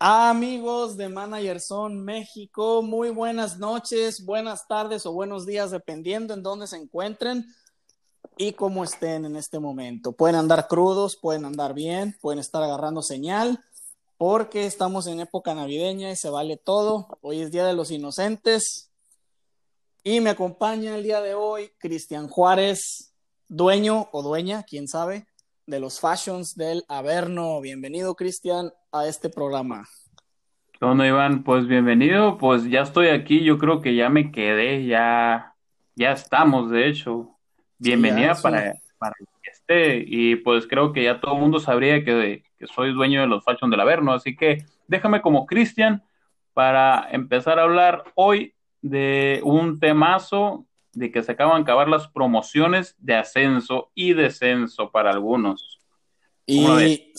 Amigos de Manager Son México, muy buenas noches, buenas tardes o buenos días, dependiendo en dónde se encuentren y cómo estén en este momento. Pueden andar crudos, pueden andar bien, pueden estar agarrando señal, porque estamos en época navideña y se vale todo. Hoy es Día de los Inocentes y me acompaña el día de hoy Cristian Juárez, dueño o dueña, quién sabe, de los Fashions del Averno. Bienvenido, Cristian, a este programa. ¿Dónde Iván? Pues bienvenido, pues ya estoy aquí, yo creo que ya me quedé, ya, ya estamos, de hecho. Bienvenida para, para que esté, y pues creo que ya todo el mundo sabría que, que soy dueño de los Fashions del Averno, así que déjame como Cristian para empezar a hablar hoy de un temazo de que se acaban de acabar las promociones de ascenso y descenso para algunos. Y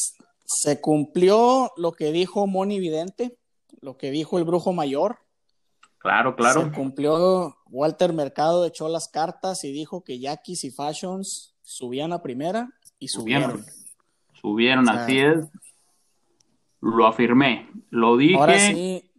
se cumplió lo que dijo Moni Vidente, lo que dijo el brujo mayor. Claro, claro. Se cumplió, Walter Mercado echó las cartas y dijo que Yaquis y Fashions subían a primera y subieron. Subieron, así es. Lo afirmé, lo dije. Ahora sí,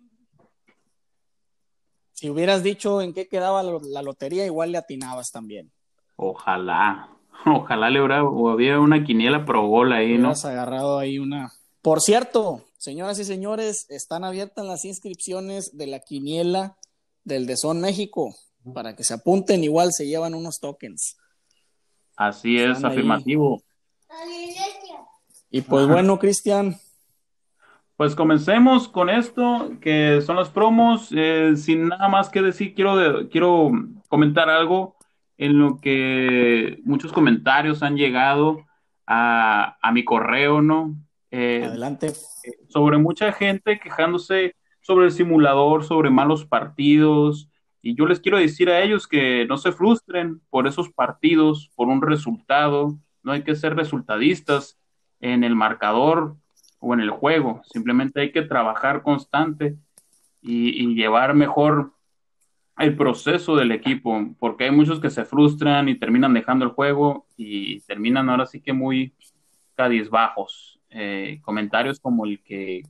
si hubieras dicho en qué quedaba la lotería, igual le atinabas también. Ojalá, ojalá le hubiera, hubiera una quiniela pro gol ahí, ¿no? Has agarrado ahí una. Por cierto, señoras y señores, están abiertas las inscripciones de la quiniela del de Son México. Para que se apunten, igual se llevan unos tokens. Así es, afirmativo. Y pues bueno, Cristian, pues comencemos con esto, que son las promos. Eh, sin nada más que decir, quiero, quiero comentar algo en lo que muchos comentarios han llegado a, mi correo, ¿no? Eh, Adelante. Sobre mucha gente quejándose sobre el simulador, sobre malos partidos. Y yo les quiero decir a ellos que no se frustren por esos partidos, por un resultado. No hay que ser resultadistas en el marcador o en el juego. Simplemente hay que trabajar constante y, llevar mejor el proceso del equipo, porque hay muchos que se frustran y terminan dejando el juego y terminan ahora sí que muy cadizbajos. Eh, comentarios como el que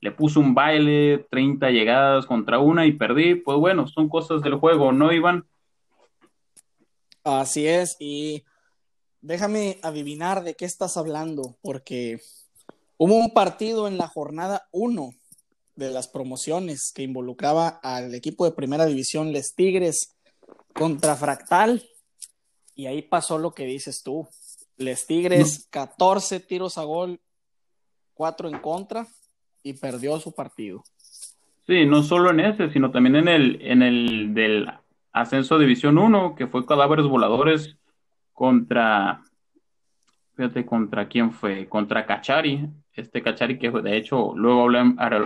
le puso un baile, 30 llegadas contra una y perdí, pues bueno, son cosas del juego, ¿no, Iván? Así es, y déjame adivinar de qué estás hablando, porque Hubo un partido en la jornada 1 de las promociones que involucraba al equipo de primera división Les Tigres contra Fractal y ahí pasó lo que dices tú. Les Tigres, 14 tiros a gol, 4 en contra y perdió su partido. Sí, no solo en ese, sino también en el, en el del ascenso a División 1, que fue Cadáveres Voladores contra, fíjate, contra quién fue, contra Cachari, este Cachari, que de hecho luego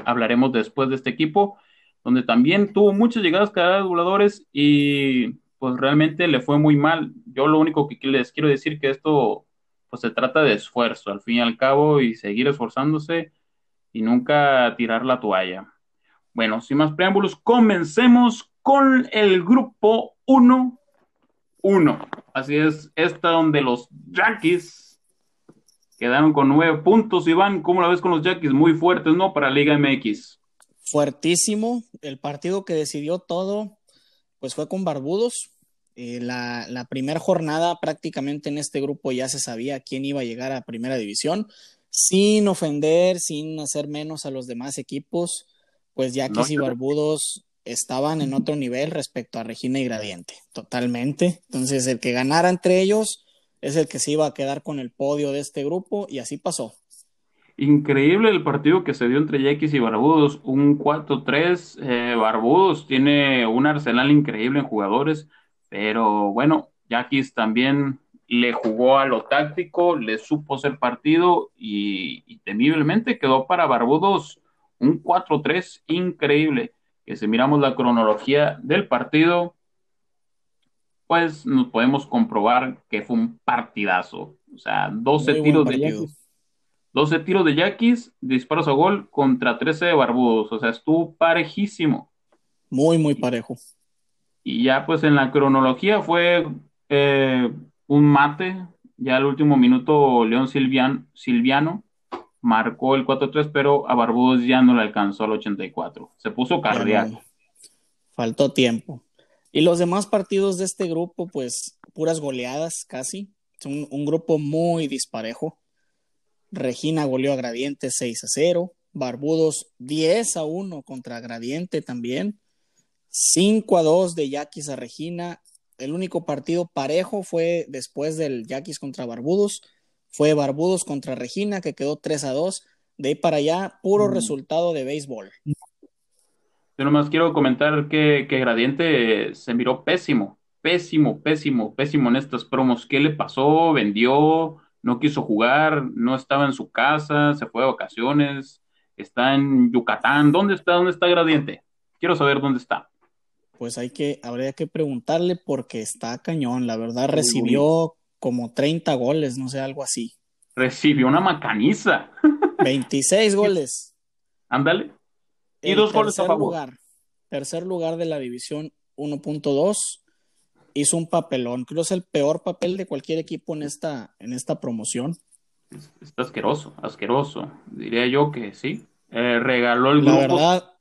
hablaremos después de este equipo, donde también tuvo muchas llegadas cada voladores y pues realmente le fue muy mal. Yo lo único que les quiero decir que esto pues se trata de esfuerzo al fin y al cabo y seguir esforzándose y nunca tirar la toalla. Bueno, sin más preámbulos, comencemos con el grupo 1. 1. Así es, esta donde los Yankees Quedaron con nueve puntos, Iván. ¿Cómo la ves con los Yaquis? Muy fuertes, ¿no? Para Liga MX. Fuertísimo. El partido que decidió todo, pues fue con Barbudos. Eh, la, la primera jornada prácticamente en este grupo ya se sabía quién iba a llegar a primera división, sin ofender, sin hacer menos a los demás equipos, pues Yaquis y Barbudos estaban en otro nivel respecto a Regina y Gradiente, totalmente. Entonces, el que ganara entre ellos, es el que se iba a quedar con el podio de este grupo y así pasó. Increíble el partido que se dio entre Yaquis y Barbudos, un 4-3. Eh, Barbudos tiene un arsenal increíble en jugadores, pero bueno, Yaquis también le jugó a lo táctico, le supo ser partido y, y temiblemente quedó para Barbudos un 4-3 increíble. Que si miramos la cronología del partido, pues nos podemos comprobar que fue un partidazo. O sea, 12 tiros de Yaquis. 12 tiros de Yaquis, disparos a gol contra 13 de Barbudos. O sea, estuvo parejísimo. Muy, muy parejo. Y ya pues en la cronología fue eh, un mate. Ya al último minuto León Silviano marcó el 4-3, pero a Barbudos ya no le alcanzó al 84. Se puso cardíaco. faltó tiempo. Y los demás partidos de este grupo, pues puras goleadas casi. Es un, grupo muy disparejo. Regina goleó a Gradiente 6 a 0. Barbudos 10 a 1 contra Gradiente también. 5 a 2 de Yaquis a Regina. El único partido parejo fue después del Yaquis contra Barbudos. Fue Barbudos contra Regina, que quedó 3 a 2. De ahí para allá, puro mm. resultado de béisbol. Yo nomás quiero comentar que, que Gradiente se miró pésimo, pésimo, pésimo, pésimo en estas promos. ¿Qué le pasó? ¿Vendió? ¿No quiso jugar? ¿No estaba en su casa? ¿Se fue de vacaciones? ¿Está en Yucatán? ¿Dónde está? ¿Dónde está Gradiente? Quiero saber dónde está. Pues hay que, habría que preguntarle porque está cañón. La verdad, recibió como 30 goles, no sé, algo así. Recibió una macaniza. 26 goles. Ándale. Y dos goles a favor. Lugar, tercer lugar de la división 1.2. Hizo un papelón. Creo que es el peor papel de cualquier equipo en esta, en esta promoción. Está asqueroso, asqueroso. Diría yo que sí. Eh, regaló el la Verdad,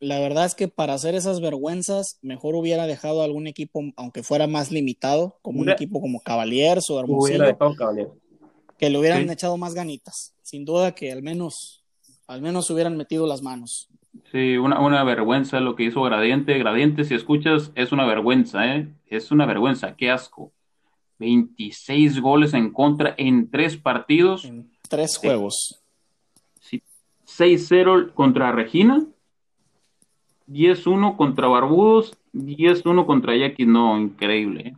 la verdad es que para hacer esas vergüenzas, mejor hubiera dejado algún equipo, aunque fuera más limitado, como un equipo como Cavaliers o Hermosillo, que le hubieran echado más ganitas. Sin duda que al menos, al menos hubieran metido las manos. Sí, una, una vergüenza lo que hizo Gradiente. Gradiente, si escuchas, es una vergüenza, ¿eh? Es una vergüenza, qué asco. 26 goles en contra en tres partidos. En tres juegos. Sí. 6-0 contra Regina, 10-1 contra Barbudos, 10-1 contra Yaquis. No, increíble. ¿eh?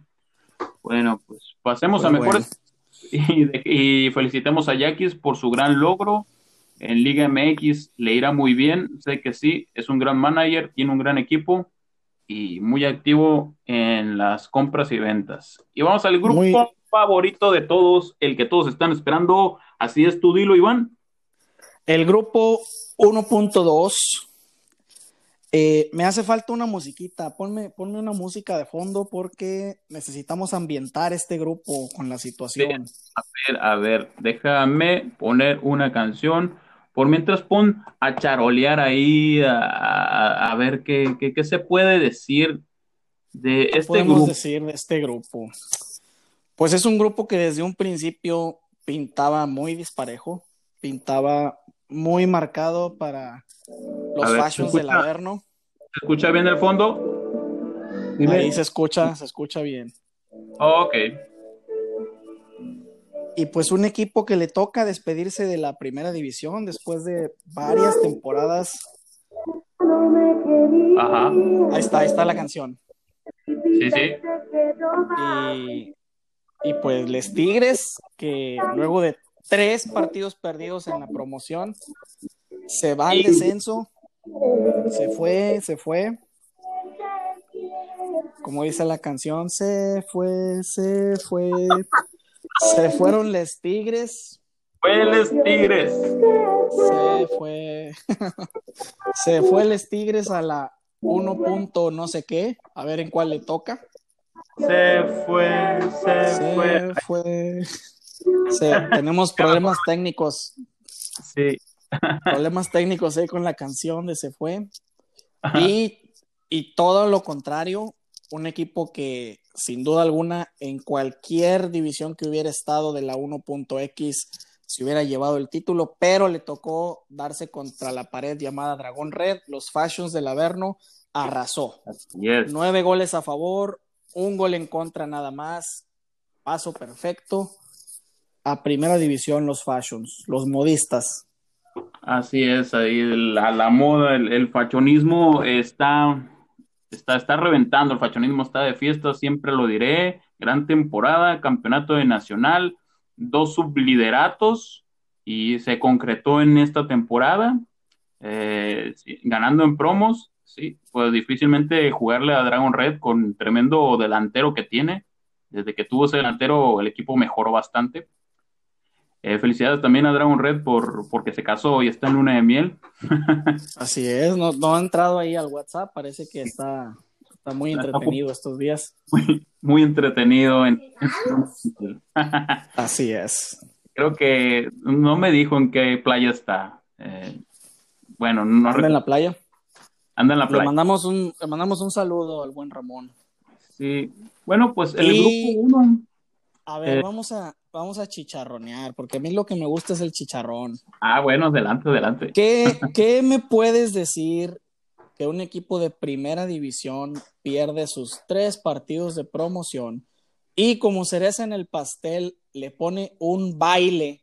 Bueno, pues pasemos a pues mejores. Y, y, felicitemos a Yaquis por su gran logro en Liga MX le irá muy bien, sé que sí, es un gran manager, tiene un gran equipo y muy activo en las compras y ventas. Y vamos al grupo favorito de todos, el que todos están esperando, así es tu dilo, Iván. El grupo 1.2. Eh, me hace falta una musiquita, ponme, ponme una música de fondo porque necesitamos ambientar este grupo con la situación. A ver, a ver, déjame poner una canción por mientras pon a charolear ahí, a, ver qué, qué, se puede decir de este grupo. decir de este grupo? Pues es un grupo que desde un principio pintaba muy disparejo, pintaba muy marcado para los fashions del Averno. ¿Se escucha bien el fondo? Ahí se escucha, se escucha bien. ok. Y pues un equipo que le toca despedirse de la primera división después de varias temporadas. Ajá. Ahí está, ahí está la canción. Sí, sí. Y, y pues les Tigres, que luego de tres partidos perdidos en la promoción, se va al descenso. Se fue, se fue. Como dice la canción, se fue, se fue. Se fueron los Tigres. Fue los Tigres. Se fue. se fue los Tigres a la 1 punto no sé qué. A ver en cuál le toca. Se fue, se, fue. tenemos problemas técnicos. Sí. problemas técnicos ahí con la canción de Se fue. Y, y todo lo contrario, un equipo que sin duda alguna en cualquier división que hubiera estado de la 1.x se hubiera llevado el título, pero le tocó darse contra la pared llamada Dragón Red. Los Fashions del Averno arrasó. Nueve goles a favor, un gol en contra nada más. Paso perfecto. A primera división los Fashions, los modistas. Así es, ahí la, la moda, el, el fashionismo está está, está reventando, el fachonismo está de fiesta, siempre lo diré, gran temporada, campeonato de nacional, dos sublideratos y se concretó en esta temporada, eh, ganando en promos, sí, pues difícilmente jugarle a Dragon Red con tremendo delantero que tiene, desde que tuvo ese delantero el equipo mejoró bastante. Eh, felicidades también a Dragon Red por porque se casó y está en luna de miel. Así es, no, ha entrado ahí al WhatsApp, parece que está, está muy entretenido estos días. Muy, muy entretenido. En... Así es. creo que no me dijo en qué playa está. Eh, bueno, no ¿Anda en la playa? Anda en la Le playa. mandamos un, le mandamos un saludo al buen Ramón. Sí. Bueno, pues el Y- grupo 1. A ver, Eh. vamos a, vamos a chicharronear, porque a mí lo que me gusta es el chicharrón. Ah, bueno, adelante, adelante. ¿Qué, qué me puedes decir que un equipo de primera división pierde sus tres partidos de promoción y como cereza en el pastel le pone un baile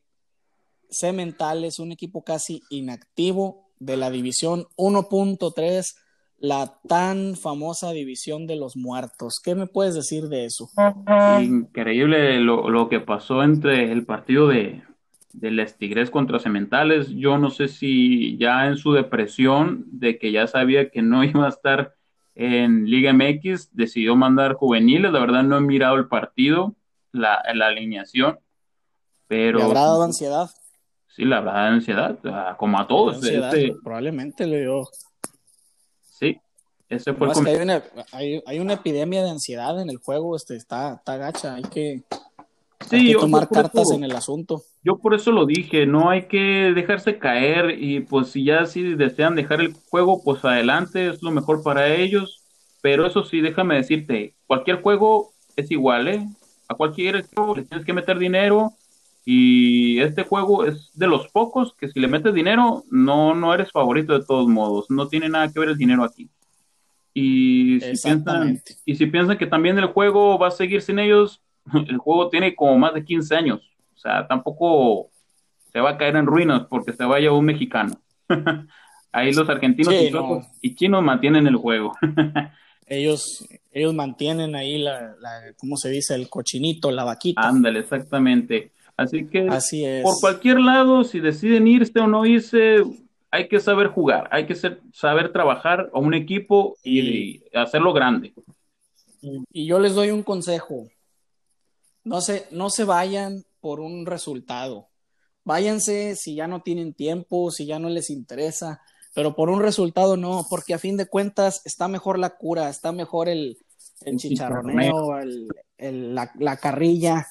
cemental? Es un equipo casi inactivo de la división 1.3, la tan famosa división de los muertos. ¿Qué me puedes decir de eso? Increíble lo, lo que pasó entre el partido de, de Les Tigres contra Cementales. Yo no sé si ya en su depresión de que ya sabía que no iba a estar en Liga MX, decidió mandar juveniles. La verdad no he mirado el partido, la, la alineación, pero ¿Le habrá dado ansiedad? sí, la verdad, ansiedad, como a todos. Ansiedad, Este- probablemente le dio. Sí, ese fue No, el es que hay una, hay, hay una epidemia de ansiedad en el juego, este, está, está gacha, hay que, Sí, hay que tomar cartas eso- en el asunto. Yo por eso lo dije, no hay que dejarse caer y pues si ya si desean dejar el juego, pues adelante, es lo mejor para ellos. Pero eso sí, déjame decirte, cualquier juego es igual, ¿eh? A cualquier juego le tienes que meter dinero y este juego es de los pocos que si le metes dinero, no, no eres favorito de todos modos, no tiene nada que ver el dinero aquí. Y si piensan, y si piensan que también el juego va a seguir sin ellos, el juego tiene como más de 15 años. O sea, tampoco se va a caer en ruinas porque se vaya un mexicano. Ahí los argentinos Sí, y, no. suecos y chinos mantienen el juego. Ellos, ellos mantienen ahí la, la, ¿cómo se dice? El cochinito, la vaquita. Ándale, exactamente. Así que Así es. por cualquier lado, si deciden irse o no irse, hay que saber jugar, hay que ser- saber trabajar a un equipo y, y hacerlo grande. Y yo les doy un consejo. No se, no se vayan por un resultado. Váyanse si ya no tienen tiempo, si ya no les interesa, pero por un resultado no, porque a fin de cuentas está mejor la cura, está mejor el, el chicharroneo, el- el- la, la carrilla.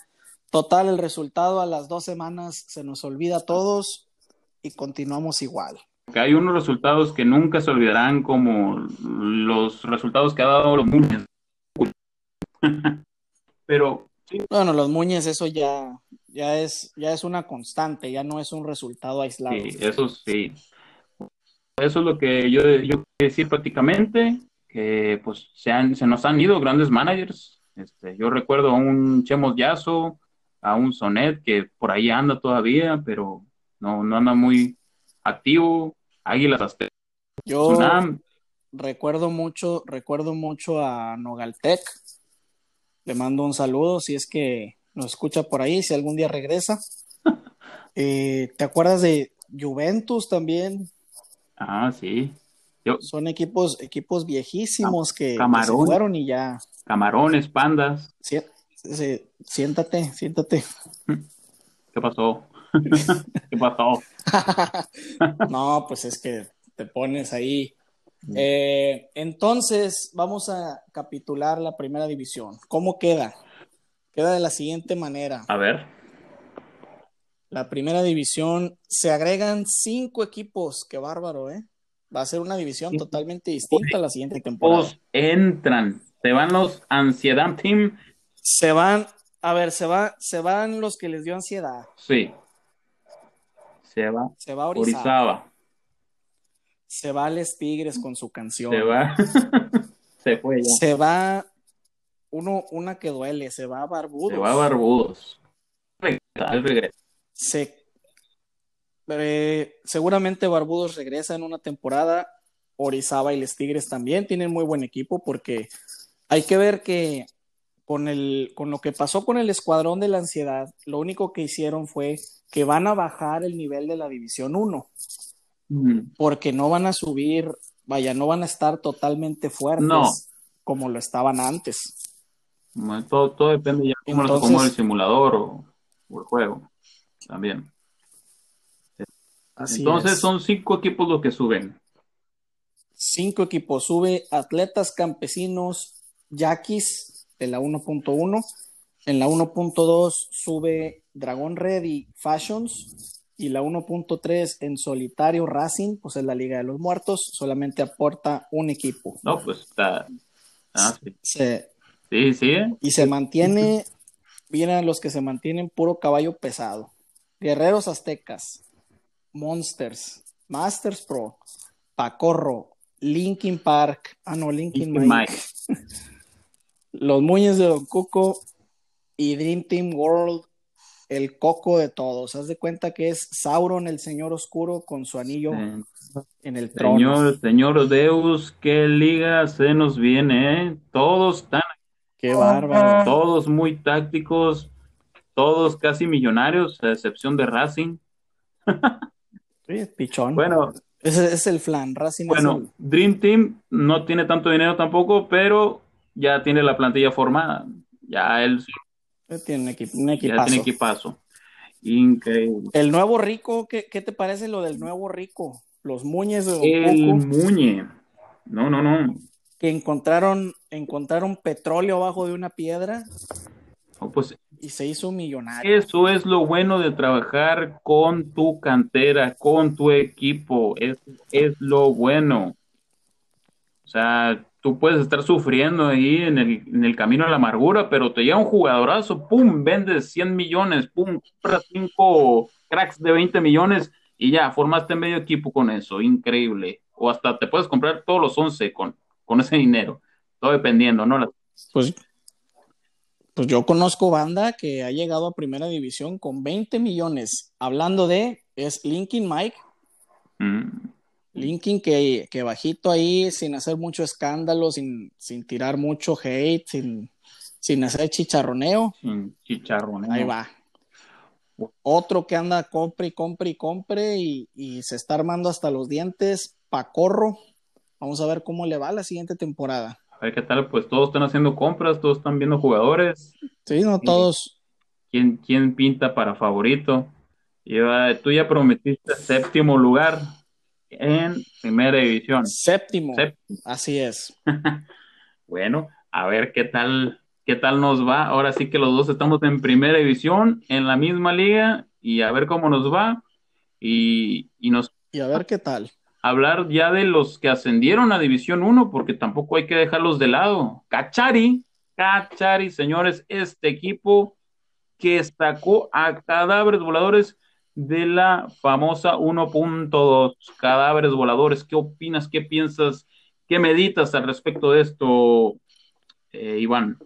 Total, el resultado a las dos semanas se nos olvida a todos y continuamos igual. Hay unos resultados que nunca se olvidarán, como los resultados que ha dado los Muñez. Pero sí, Bueno, los Muñez, eso ya, ya es, ya es una constante, ya no es un resultado aislado. sí, eso sí. Eso es lo que yo, yo quiero decir prácticamente, que pues se, han, se nos han ido grandes managers. Este, yo recuerdo a un Chemos Yazo, a un Sonet que por ahí anda todavía, pero no, no anda muy activo. Águilas Aztecas, Yo Sunam, recuerdo mucho, recuerdo mucho a Nogaltec. Le mando un saludo si es que nos escucha por ahí, si algún día regresa. Eh, ¿te acuerdas de Juventus también? ah, sí. Yo, Son equipos, equipos viejísimos que, que se fueron y ya. Camarones, pandas, Sí, sí, siéntate, siéntate. ¿qué pasó? ¿Qué pasó? No, pues es que te pones ahí. Eh, entonces, vamos a capitular la primera división. ¿Cómo queda? Queda de la siguiente manera. A ver. La primera división se agregan cinco equipos. Qué bárbaro, ¿eh? Va a ser una división totalmente distinta la siguiente temporada. Todos entran. Se van los Ansiedad Team. Se van, a ver, se va, se van los que les dio ansiedad. Sí. Se va Se va Orizaba. Orizaba. Se va Les Tigres con su canción. Se va. se fue ya. Se va uno, una que duele, se va Barbudos. Se va Barbudos. Al regreso. Se- eh, seguramente Barbudos regresa en una temporada. Orizaba y Les Tigres también tienen muy buen equipo porque hay que ver que con, el, con lo que pasó con el Escuadrón de la Ansiedad, lo único que hicieron fue que van a bajar el nivel de la División 1 Mm, porque no van a subir, vaya, no van a estar totalmente fuertes No. como lo estaban antes. bueno, Todo, todo depende ya de cómo Entonces- acomoda el simulador o, o el juego. También. Así Entonces es. son cinco equipos los que suben. cinco equipos. Sube Atletas Campesinos Yaquis de la 1.1. En la 1.2 sube Dragón Red y Fashions y la 1.3 en solitario Racing, pues es la Liga de los Muertos, solamente aporta un equipo. No, pues está. Ah, sí. Se- Sí, sí. ¿eh? y se mantiene, vienen los que se mantienen puro caballo pesado. Guerreros Aztecas, Monsters, Masters Pro, Pacorro, Linkin Park, ah no, Linkin Linkin Mike, Los Muñes de Don Cuco y Dream Team World, el coco de todos. Haz de cuenta que es Sauron, el señor oscuro, con su anillo Eh, en el trono. Señor, señor Deus, qué liga se nos viene, ¿eh? Todos están, Qué bárbaro. todos muy tácticos, todos casi millonarios, a excepción de Racing. Sí, pichón. Bueno, Ese es el flan. Racing es bueno, el- Dream Team no tiene tanto dinero tampoco, pero ya tiene la plantilla formada. Ya él eh, tiene un, equi- un ya equipazo. tiene equipazo. Increíble. El nuevo rico, ¿qué, qué te parece lo del nuevo rico? Los muñes de El Cuco Muñe. No, no, no. que encontraron, encontraron petróleo abajo de una piedra No, Pues y se hizo millonario. Eso es lo bueno de trabajar con tu cantera, con tu equipo. Es, es lo bueno. O sea, tú puedes estar sufriendo ahí en el, en el camino a la amargura, pero te llega un jugadorazo, pum, vendes 100 millones, pum, compras 5 cracks de 20 millones y ya, formaste medio equipo con eso. Increíble. O hasta te puedes comprar todos los 11 con, con ese dinero. Todo dependiendo, ¿no? La- Pues, pues yo conozco banda que ha llegado a primera división con 20 millones. Hablando de, es Linkin Mike, Mm. Linkin que, que bajito ahí, sin hacer mucho escándalo, sin, sin tirar mucho hate, sin, sin hacer chicharroneo. Sin chicharrón. Ahí va. Otro que anda compre y compre y compre y, y se está armando hasta los dientes, Pacorro. Vamos a ver cómo le va la siguiente temporada. A ver qué tal, pues todos están haciendo compras, todos están viendo jugadores. Sí, no todos. ¿Quién, quién pinta para favorito? Y, tú ya prometiste séptimo lugar en primera división. Séptimo. Séptimo. Así es. Bueno, a ver qué tal, qué tal nos va. Ahora sí que los dos estamos en primera división, en la misma liga, y a ver cómo nos va. Y, y nos Y a ver qué tal. hablar ya de los que ascendieron a División 1, porque tampoco hay que dejarlos de lado. Cachari, Cachari, señores, este equipo que destacó a cadáveres voladores de la famosa 1.2. Cadáveres voladores, ¿qué opinas? ¿Qué piensas? ¿Qué meditas al respecto de esto, eh, Iván?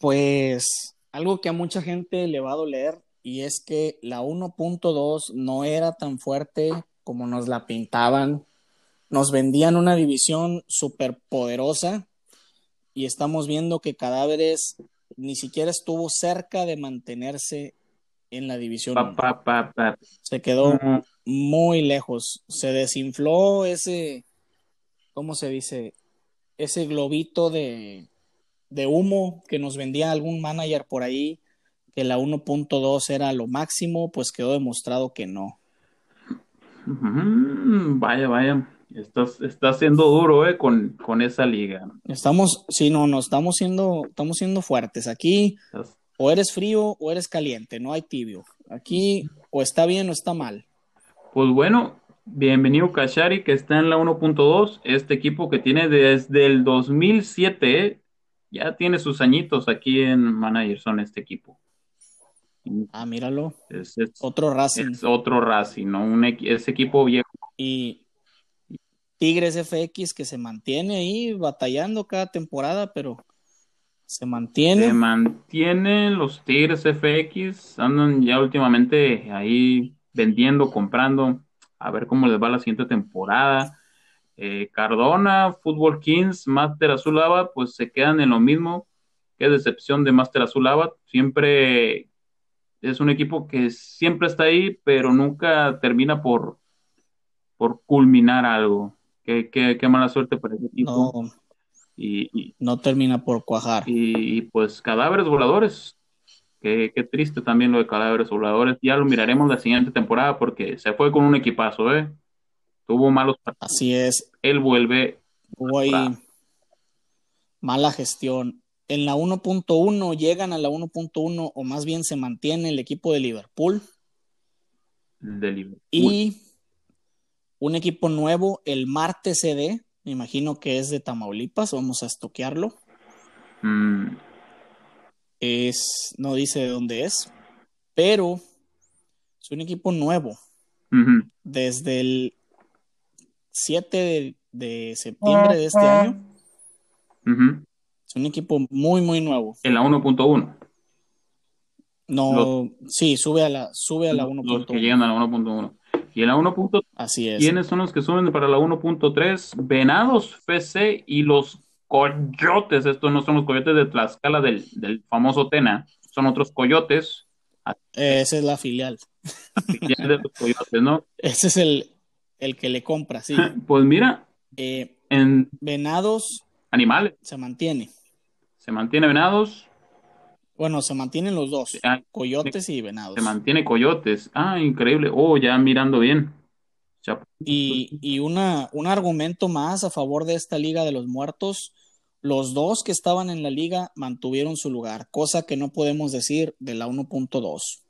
Pues algo que a mucha gente le va a doler y es que la 1.2 no era tan fuerte como nos la pintaban. Nos vendían una división súper poderosa y estamos viendo que Cadáveres ni siquiera estuvo cerca de mantenerse en la división. Pa, 1. pa, pa, pa. Se quedó Mm, muy lejos. Se desinfló ese, ¿cómo se dice? Ese globito de, de humo que nos vendía algún manager por ahí, que la 1.2 era lo máximo, pues quedó demostrado que no. mm, Vaya, vaya. Estás, está siendo duro, eh, con, con esa liga. Estamos, sí, no, no, estamos siendo, estamos siendo fuertes. Aquí Estás- o eres frío o eres caliente, no hay tibio. Aquí o está bien o está mal. Pues bueno, bienvenido Kashari, que está en la 1.2, este equipo que tiene desde el 2007, ¿eh? ya tiene sus añitos aquí en Manager, son este equipo. Ah, míralo, Es, es- otro Racing. es otro Racing, ¿no? Un es equipo viejo. Y Tigres FX que se mantiene ahí batallando cada temporada, pero se mantiene. Se mantienen los Tigres FX, andan ya últimamente ahí vendiendo, comprando, a ver cómo les va la siguiente temporada. Eh, Cardona, Fútbol Kings, Master Azul Ava, pues se quedan en lo mismo. Qué decepción de Master Azul Ava. Siempre es un equipo que siempre está ahí, pero nunca termina por, por culminar algo. Qué, qué, qué mala suerte para ese equipo. No, Y, y- no termina por cuajar. y, y, pues cadáveres voladores. Qué, qué triste también lo de cadáveres voladores. Ya lo miraremos la siguiente temporada porque se fue con un equipazo, ¿eh? Tuvo malos partidos. Así es, Él vuelve. hubo ahí Ah. mala gestión. en la 1.1 llegan a la 1.1 o más bien se mantiene el equipo de Liverpool. De Liverpool. Y un equipo nuevo, el Marte CD, me imagino que es de Tamaulipas, vamos a estoquearlo. Mm, Es, no dice de dónde es, pero es un equipo nuevo. Desde el 7 de, de septiembre de este año, es un equipo muy, muy nuevo. En la 1.1. No, sí, sube a la, sube a la Los que 1.1. llegan a la 1.1. Y en la 1.3, Así es. ¿quiénes son los que suben para la 1.3? Venados, FC y los Coyotes. Estos no son los Coyotes de Tlaxcala del, del famoso Tena. Son otros Coyotes. Eh, esa es la filial. filial de los Coyotes, ¿no? Ese es el, el que le compra, sí. Pues mira, Eh, en Venados animales se mantiene. se mantiene Venados, Bueno, se mantienen los dos, ah, Coyotes y Venados. se mantiene Coyotes. Ah, increíble. Oh, ya mirando bien. Ya- Y, y una, un argumento más a favor de esta Liga de los Muertos, los dos que estaban en la liga mantuvieron su lugar, cosa que no podemos decir de la 1.2.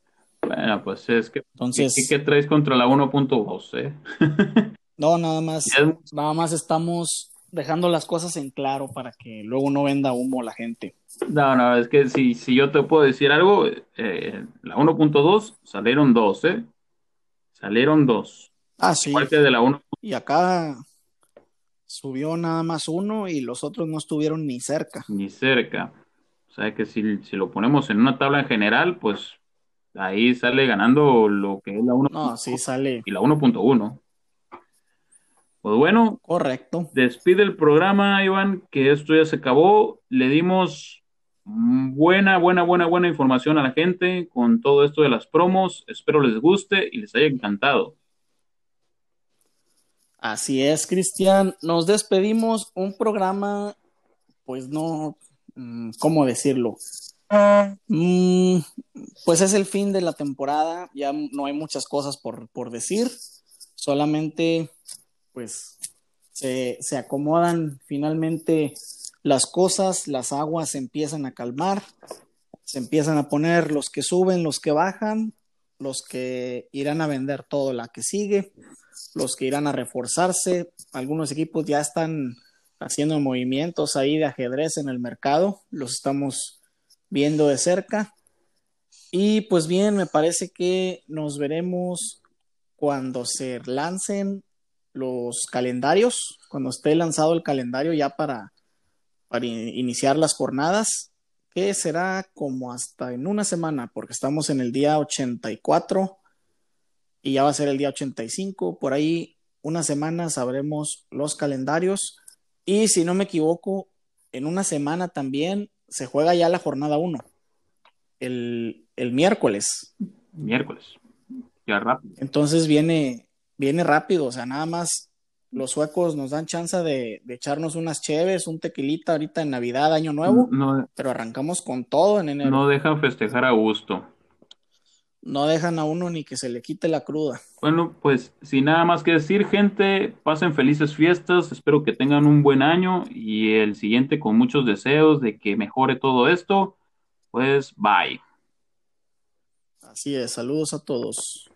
Bueno, pues es que Entonces, ¿qué, qué traes contra la 1.2, eh? no, nada más, nada más estamos dejando las cosas en claro para que luego no venda humo la gente. No, no, es que si, si yo te puedo decir algo, eh, la 1.2 salieron dos, ¿eh? Salieron dos. Ah, sí. Que de la 1. Y acá subió nada más uno y los otros no estuvieron ni cerca. ni cerca. O sea que si, si lo ponemos en una tabla en general, pues ahí sale ganando lo que es la 1 No, sí sale y la 1.1. Pues bueno, correcto. despide el programa, Iván, que esto ya se acabó. Le dimos buena, buena, buena, buena información a la gente con todo esto de las promos. Espero les guste y les haya encantado. Así es, Cristian. Nos despedimos. Un programa, pues no, mm, ¿cómo decirlo? Mm, pues es el fin de la temporada. Ya no hay muchas cosas por, por decir. Solamente, pues, se, se acomodan finalmente las cosas, las aguas se empiezan a calmar, se empiezan a poner los que suben, los que bajan, los que irán a vender todo la que sigue los que irán a reforzarse. Algunos equipos ya están haciendo movimientos ahí de ajedrez en el mercado, los estamos viendo de cerca. Y pues bien, me parece que nos veremos cuando se lancen los calendarios, cuando esté lanzado el calendario ya para, para iniciar las jornadas, que será como hasta en una semana, porque estamos en el día 84 y ya va a ser el día 85. Por ahí, una semana sabremos los calendarios. Y si no me equivoco, en una semana también se juega ya la jornada 1, el, el miércoles. Miércoles. Ya rápido. Entonces viene, viene rápido, o sea, nada más los suecos nos dan chance de, de echarnos unas cheves, un tequilita ahorita en Navidad, Año Nuevo, No, pero arrancamos con todo en enero. no dejan festejar a gusto. No dejan a uno ni que se le quite la cruda. Bueno, pues sin nada más que decir, gente, pasen felices fiestas, espero que tengan un buen año y el siguiente con muchos deseos de que mejore todo esto. Pues bye. Así es, saludos a todos.